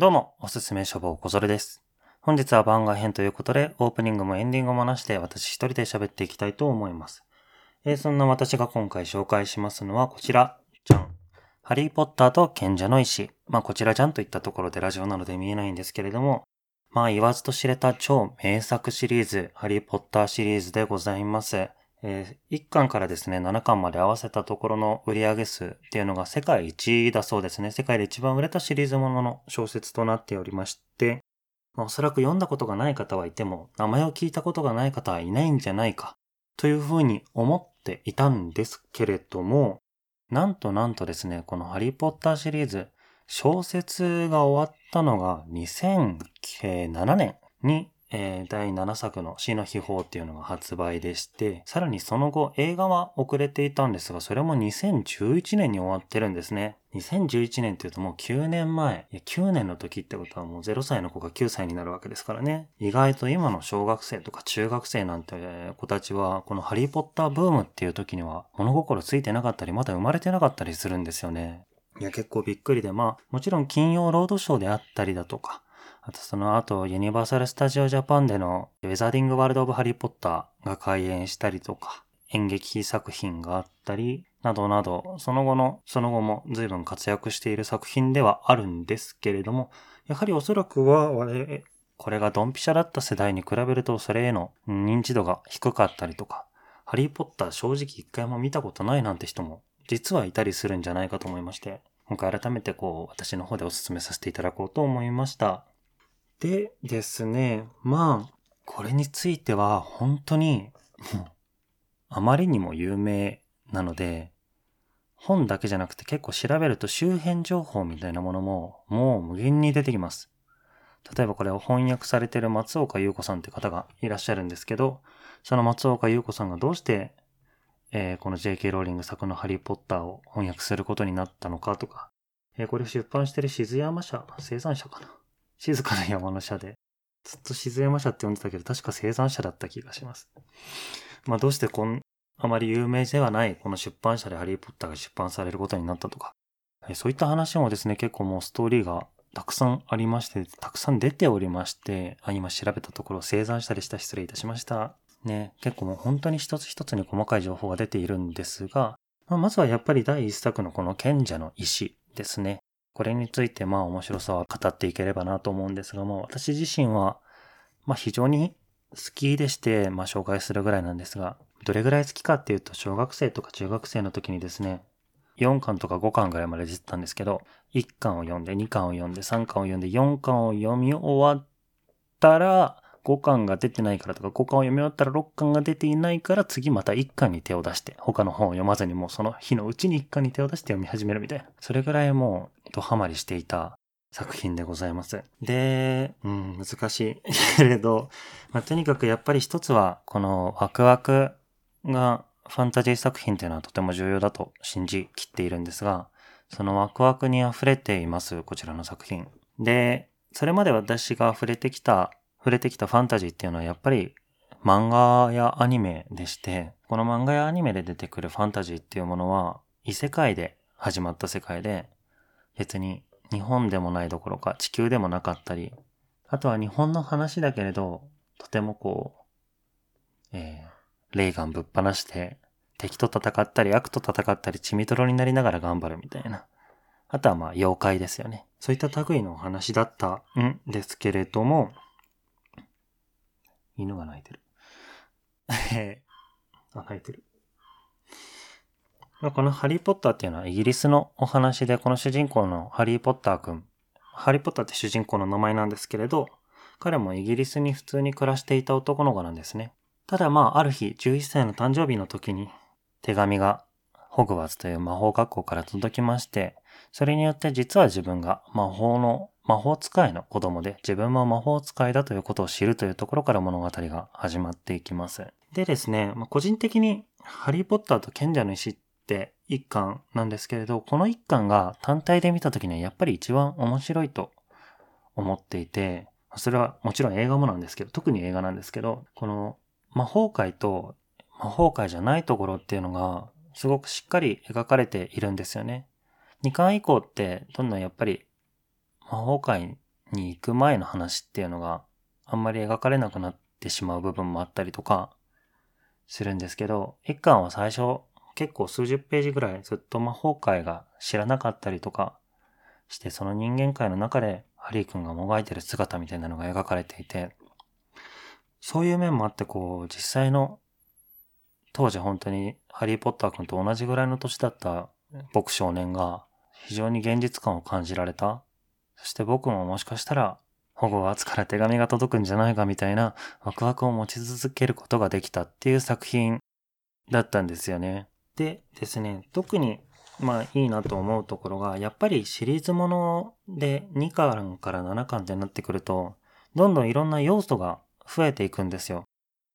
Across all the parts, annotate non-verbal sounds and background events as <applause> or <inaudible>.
どうも、おすすめ書房小ぞれです。本日は番外編ということで、オープニングもエンディングもなしで私一人で喋っていきたいと思います。えーそんな私が今回紹介しますのはこちら、じゃん。ハリーポッターと賢者の石。まあこちらじゃんといったところでラジオなので見えないんですけれども、まあ言わずと知れた超名作シリーズ、ハリーポッターシリーズでございます。えー1巻からですね、7巻まで合わせたところの売上数っていうのが世界一だそうですね。世界で一番売れたシリーズものの小説となっておりまして、おそらく読んだことがない方はいても、名前を聞いたことがない方はいないんじゃないか、というふうに思っていたんですけれども、なんとなんとですね、このハリーポッターシリーズ、小説が終わったのが2007年に、えー第7作の死の秘宝っていうのが発売でして、さらにその後映画は遅れていたんですが、それも2011年に終わってるんですね。2011年っていうともう9年前。いや9年の時ってことはもう0歳の子が9歳になるわけですからね。意外と今の小学生とか中学生なんて子たちは、このハリーポッターブームっていう時には物心ついてなかったり、まだ生まれてなかったりするんですよね。いや、結構びっくりで、まあ、もちろん金曜ロードショーであったりだとか、あとその後、ユニバーサル・スタジオ・ジャパンでのウェザーディング・ワールド・オブ・ハリー・ポッターが開演したりとか、演劇作品があったり、などなど、その後の、その後も随分活躍している作品ではあるんですけれども、やはりおそらくは、我々これがドンピシャだった世代に比べると、それへの認知度が低かったりとか、ハリー・ポッター正直一回も見たことないなんて人も実はいたりするんじゃないかと思いまして、今回改めてこう、私の方でお勧めさせていただこうと思いました。でですね、まあ、これについては本当に、あまりにも有名なので、本だけじゃなくて結構調べると周辺情報みたいなものももう無限に出てきます。例えばこれを翻訳されてる松岡優子さんって方がいらっしゃるんですけど、その松岡優子さんがどうして、えーこの J.K. ローリング作のハリーポッターを翻訳することになったのかとか、えーこれを出版してる静山社、生産者かな静かな山の社で、ずっと静山社って呼んでたけど、確か生産者だった気がします。まあどうしてこん、あまり有名ではないこの出版社でハリーポッターが出版されることになったとか、そういった話もですね、結構もうストーリーがたくさんありまして、たくさん出ておりまして、あ、今調べたところ生産したりした失礼いたしました。ね、結構もう本当に一つ一つに細かい情報が出ているんですが、まあ、まずはやっぱり第一作のこの賢者の石ですね。これについてまあ面白さは語っていければなと思うんですが、まあ私自身は、まあ非常に好きでして、まあ紹介するぐらいなんですが、どれぐらい好きかっていうと小学生とか中学生の時にですね、4巻とか5巻ぐらいまで出てたんですけど、1巻を読んで、2巻を読んで、3巻を読んで、4巻を読み終わったら、5巻が出てないからとか、5巻を読み終わったら6巻が出ていないから、次また1巻に手を出して、他の本を読まずにもうその日のうちに1巻に手を出して読み始めるみたいな。それぐらいもう、ドハマりしていた作品でございます。で、うん、難しい <laughs> けれど、まあ、とにかくやっぱり一つは、このワクワクがファンタジー作品というのはとても重要だと信じきっているんですが、そのワクワクに溢れています、こちらの作品。で、それまで私が触れてきた、触れてきたファンタジーっていうのはやっぱり漫画やアニメでして、この漫画やアニメで出てくるファンタジーっていうものは異世界で始まった世界で、別に日本でもないどころか地球でもなかったり、あとは日本の話だけれど、とてもこう、えー、レーガンぶっ放して、敵と戦ったり悪と戦ったり血みどろになりながら頑張るみたいな。あとはまあ妖怪ですよね。そういった類のお話だったんですけれども、犬が泣いてる。え <laughs> あ、泣いてる。このハリーポッターっていうのはイギリスのお話で、この主人公のハリーポッターくん。ハリーポッターって主人公の名前なんですけれど、彼もイギリスに普通に暮らしていた男の子なんですね。ただまあ、ある日、11歳の誕生日の時に、手紙がホグワーツという魔法学校から届きまして、それによって実は自分が魔法の、魔法使いの子供で、自分も魔法使いだということを知るというところから物語が始まっていきます。でですね、まあ個人的にハリーポッターと賢者の石って一巻なんですけれど、この一巻が単体で見た時にはやっぱり一番面白いと思っていて、それはもちろん映画もなんですけど、特に映画なんですけど、この魔法界と魔法界じゃないところっていうのが、すごくしっかり描かれているんですよね。2巻以降って、どんどんやっぱり魔法界に行く前の話っていうのがあんまり描かれなくなってしまう部分もあったりとかするんですけど、一巻は最初結構数十ページぐらいずっと魔法界が知らなかったりとかして、その人間界の中でハリー君がもがいてる姿みたいなのが描かれていて、そういう面もあってこう、実際の当時本当にハリー・ポッター君と同じぐらいの年だった僕少年が非常に現実感を感じられた。そして僕ももしかしたらホグワーツから手紙が届くんじゃないかみたいなワクワクを持ち続けることができたっていう作品だったんですよね。でですね、特にまあいいなと思うところが、やっぱりシリーズもので2巻から7巻ってなってくると、どんどんいろんな要素が増えていくんですよ。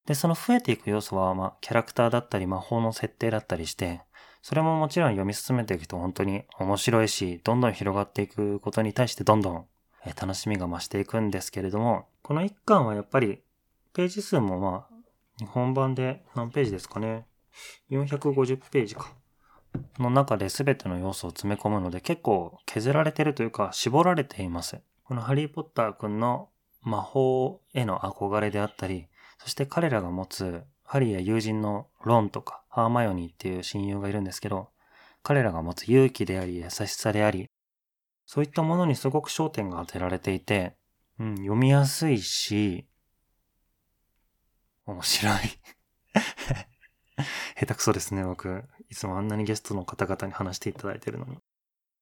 で、その増えていく要素は、まあ、キャラクターだったり、魔法の設定だったりして、それももちろん読み進めていくと本当に面白いし、どんどん広がっていくことに対してどんどん楽しみが増していくんですけれども、この一巻はやっぱり、ページ数もまあ、日本版で何ページですかね。450ページか。の中で全ての要素を詰め込むので結構削られてるというか絞られています。このハリーポッターくんの魔法への憧れであったり、そして彼らが持つハリーや友人のロンとかハーマヨニーっていう親友がいるんですけど、彼らが持つ勇気であり優しさであり、そういったものにすごく焦点が当てられていて、うん、読みやすいし、面白い <laughs> 下手くそですね、僕。いつもあんなにゲストの方々に話していただいてるのに。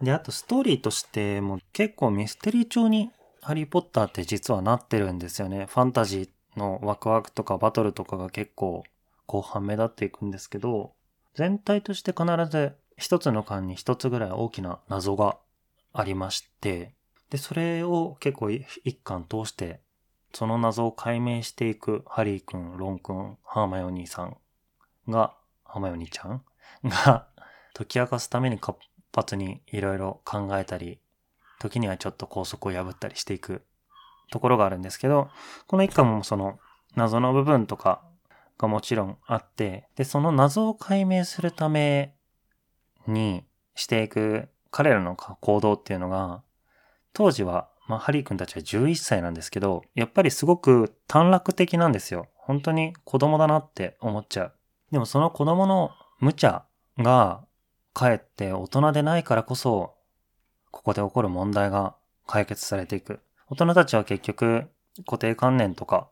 で、あとストーリーとしても結構ミステリー調にハリーポッターって実はなってるんですよね。ファンタジーのワクワクとかバトルとかが結構後半目立っていくんですけど、全体として必ず一つの巻に一つぐらい大きな謎がありまして、で、それを結構一巻通して、その謎を解明していくハリーくん、ロンくん、ハーマヨニーさんが、ハーマヨニーちゃん？<laughs> が解き明かすために活発にいろいろ考えたり、時にはちょっと拘束を破ったりしていくところがあるんですけど、この一巻もその謎の部分とかがもちろんあって、で、その謎を解明するためにしていく彼らの行動っていうのが、当時は、まあ、ハリー君たちは11歳なんですけど、やっぱりすごく短絡的なんですよ。本当に子供だなって思っちゃう。でもその子供の無茶が、かえって大人でないからこそ、ここで起こる問題が解決されていく。大人たちは結局固定観念とか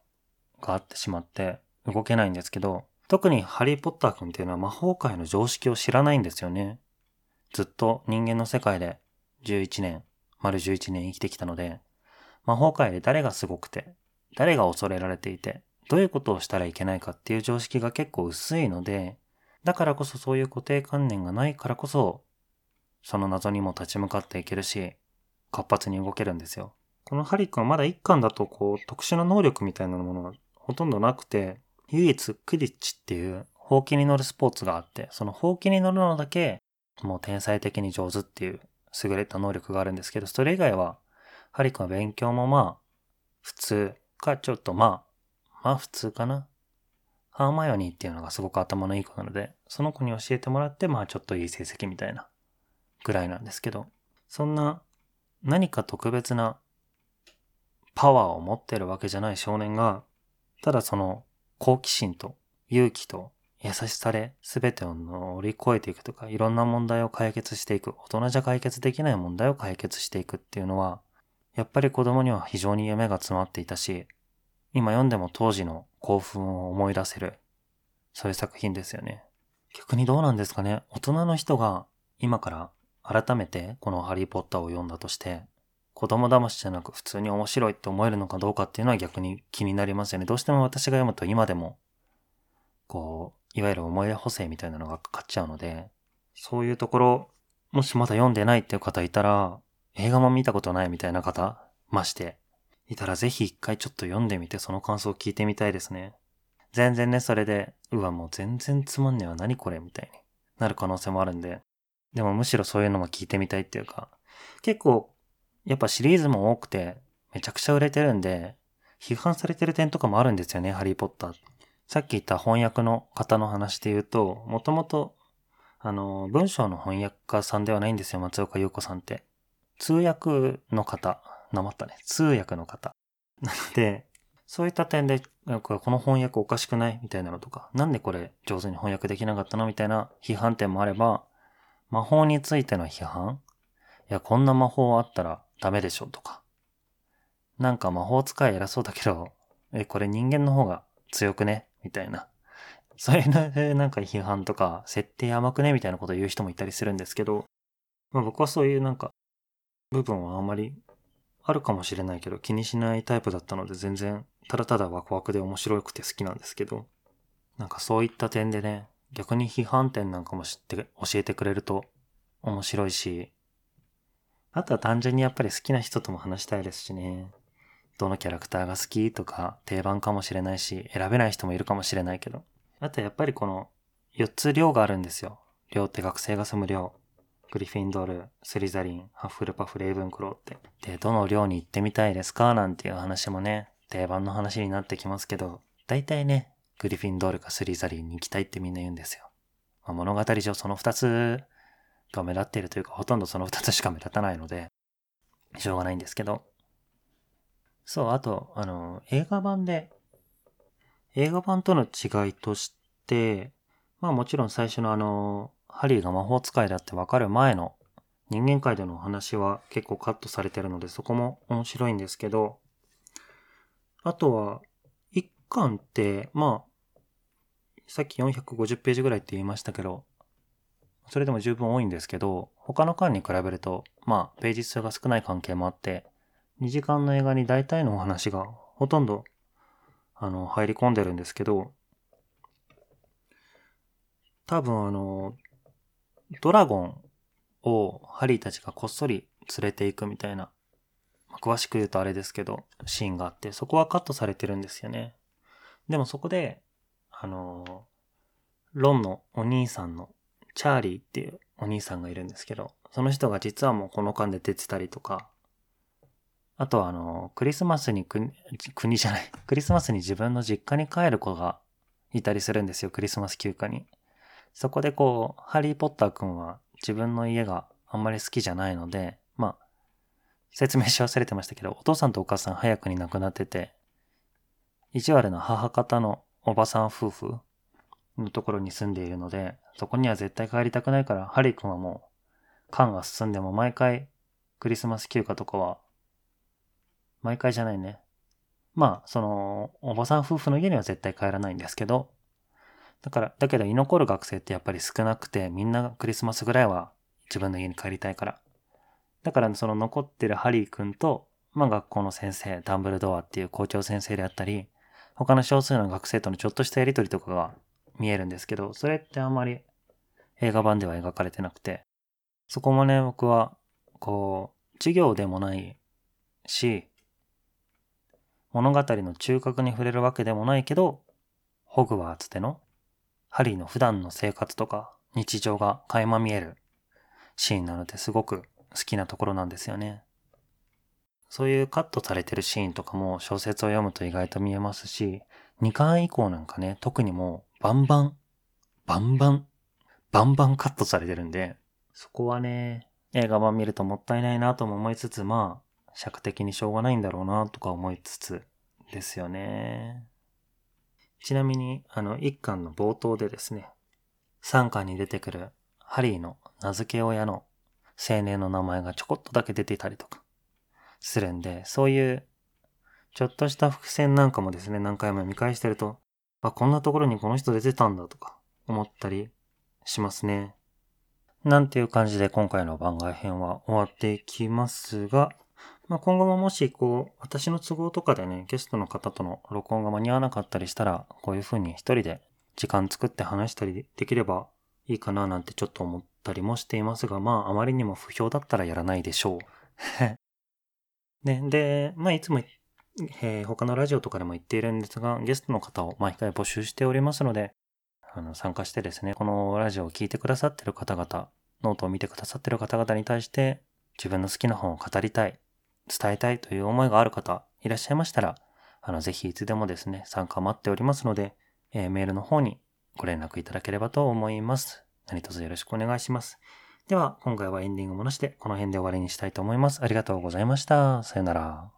があってしまって動けないんですけど、特にハリー・ポッター君っていうのは魔法界の常識を知らないんですよね。ずっと人間の世界で11年、丸11年生きてきたので、魔法界で誰がすごくて、誰が恐れられていて、どういうことをしたらいけないかっていう常識が結構薄いので、だからこそそういう固定観念がないからこそ、その謎にも立ち向かっていけるし、活発に動けるんですよ。このハリックはまだ一巻だとこう特殊な能力みたいなものがほとんどなくて、唯一クリッチっていうほうきに乗るスポーツがあって、そのほうきに乗るのだけもう天才的に上手っていう優れた能力があるんですけど、それ以外はハリックは勉強もまあ普通かちょっとまあ、まあ普通かな。ハーマヨニーっていうのがすごく頭のいい子なので、その子に教えてもらってまあちょっといい成績みたいなぐらいなんですけど、そんな何か特別なパワーを持ってるわけじゃない少年が、ただその好奇心と勇気と優しさで全てを乗り越えていくとか、いろんな問題を解決していく、大人じゃ解決できない問題を解決していくっていうのは、やっぱり子供には非常に夢が詰まっていたし、今読んでも当時の興奮を思い出せる、そういう作品ですよね。逆にどうなんですかね大人の人が今から改めてこのハリーポッターを読んだとして、子供騙しじゃなく普通に面白いって思えるのかどうかっていうのは逆に気になりますよね。どうしても私が読むと今でも、こう、いわゆる思い出補正みたいなのがかかっちゃうので、そういうところ、もしまだ読んでないっていう方いたら、映画も見たことないみたいな方、まして、いたらぜひ一回ちょっと読んでみてその感想を聞いてみたいですね。全然ね、それで、うわ、もう全然つまんねえわ、何これみたいになる可能性もあるんで、でもむしろそういうのも聞いてみたいっていうか、結構やっぱシリーズも多くて、めちゃくちゃ売れてるんで、批判されてる点とかもあるんですよね、ハリーポッター。さっき言った翻訳の方の話で言うと、もともと、あの、文章の翻訳家さんではないんですよ、松岡優子さんって。通訳の方なまったね。通訳の方。なので、そういった点で、この翻訳おかしくない？みたいなのとか、なんでこれ上手に翻訳できなかったの？みたいな批判点もあれば、魔法についての批判？いや、こんな魔法あったらダメでしょとか。なんか魔法使い偉そうだけど、<laughs> え、これ人間の方が強くね？みたいな。そういうなんか批判とか、設定甘くね？みたいなことを言う人もいたりするんですけど、まあ僕はそういうなんか、部分はあんまりあるかもしれないけど気にしないタイプだったので全然ただただワクワクで面白くて好きなんですけど、なんかそういった点でね、逆に批判点なんかも知って教えてくれると面白いし、あとは単純にやっぱり好きな人とも話したいですしね。どのキャラクターが好きとか定番かもしれないし、選べない人もいるかもしれないけど。あとやっぱりこの4つ寮があるんですよ。寮って学生が住む寮。グリフィンドール、スリザリン、ハッフルパフ、レイブンクローって。で、どの寮に行ってみたいですか？なんていう話もね、定番の話になってきますけど、大体ね、グリフィンドールかスリザリンに行きたいってみんな言うんですよ。まあ、物語上その2つが目立っているというか、ほとんどその2つしか目立たないので、しょうがないんですけど。そう、あと、あの、映画版で、映画版との違いとして、まあもちろん最初のあの、ハリーが魔法使いだってわかる前の人間界でのお話は結構カットされてるのでそこも面白いんですけど、あとは、一巻って、まあ、さっき450ページぐらいって言いましたけど、それでも十分多いんですけど、他の巻に比べると、まあ、ページ数が少ない関係もあって、2時間の映画に大体のお話がほとんど、あの、入り込んでるんですけど、多分あの、ドラゴンをハリーたちがこっそり連れていくみたいな、詳しく言うとあれですけど、シーンがあって、そこはカットされてるんですよね。でもそこで、あの、ロンのお兄さんのチャーリーっていうお兄さんがいるんですけど、その人が実はもうこの間で出てたりとか、あとはあの、クリスマスに国、国じゃない、<laughs> クリスマスに自分の実家に帰る子がいたりするんですよ、クリスマス休暇に。そこでこう、ハリーポッターくんは自分の家があんまり好きじゃないので、まあ、説明し忘れてましたけど、お父さんとお母さん早くに亡くなってて、意地悪な母方のおばさん夫婦のところに住んでいるので、そこには絶対帰りたくないから、ハリーくんはもう、缶が進んでも毎回、クリスマス休暇とかは、毎回じゃないね。まあ、その、おばさん夫婦の家には絶対帰らないんですけど、だから、だけど居残る学生ってやっぱり少なくて、みんなクリスマスぐらいは自分の家に帰りたいから。だから、その残ってるハリー君と、まあ学校の先生、ダンブルドアっていう校長先生であったり、他の少数の学生とのちょっとしたやりとりとかが見えるんですけど、それってあんまり映画版では描かれてなくて、そこもね、僕は、こう、授業でもないし、物語の中核に触れるわけでもないけど、ホグワーツでのハリーの普段の生活とか日常が垣間見えるシーンなのですごく好きなところなんですよね。そういうカットされてるシーンとかも小説を読むと意外と見えますし、2巻以降なんかね、特にもバンバン、バンバン、バンバンカットされてるんで、そこはね、映画版見るともったいないなとも思いつつ、まあ、尺的にしょうがないんだろうなとか思いつつですよね。ちなみに、あの、一巻の冒頭でですね、三巻に出てくるハリーの名付け親の青年の名前がちょこっとだけ出ていたりとかするんで、そういうちょっとした伏線なんかもですね、何回も見返してると、あ、こんなところにこの人出てたんだとか思ったりしますね。なんていう感じで今回の番外編は終わっていきますが、まあ、今後ももし、こう、私の都合とかでね、ゲストの方との録音が間に合わなかったりしたら、こういう風に一人で時間作って話したりできればいいかななんてちょっと思ったりもしていますが、まあ、あまりにも不評だったらやらないでしょう。<laughs> ね、で、まあ、いつも、えー、他のラジオとかでも言っているんですが、ゲストの方を毎回募集しておりますので、あの、参加してですね、このラジオを聴いてくださってる方々、ノートを見てくださってる方々に対して、自分の好きな本を語りたい、伝えたいという思いがある方いらっしゃいましたら、あの、ぜひいつでもですね、参加待っておりますので、えー、メールの方にご連絡いただければと思います。何卒よろしくお願いします。では、今回はエンディングもなしでこの辺で終わりにしたいと思います。ありがとうございました。さよなら。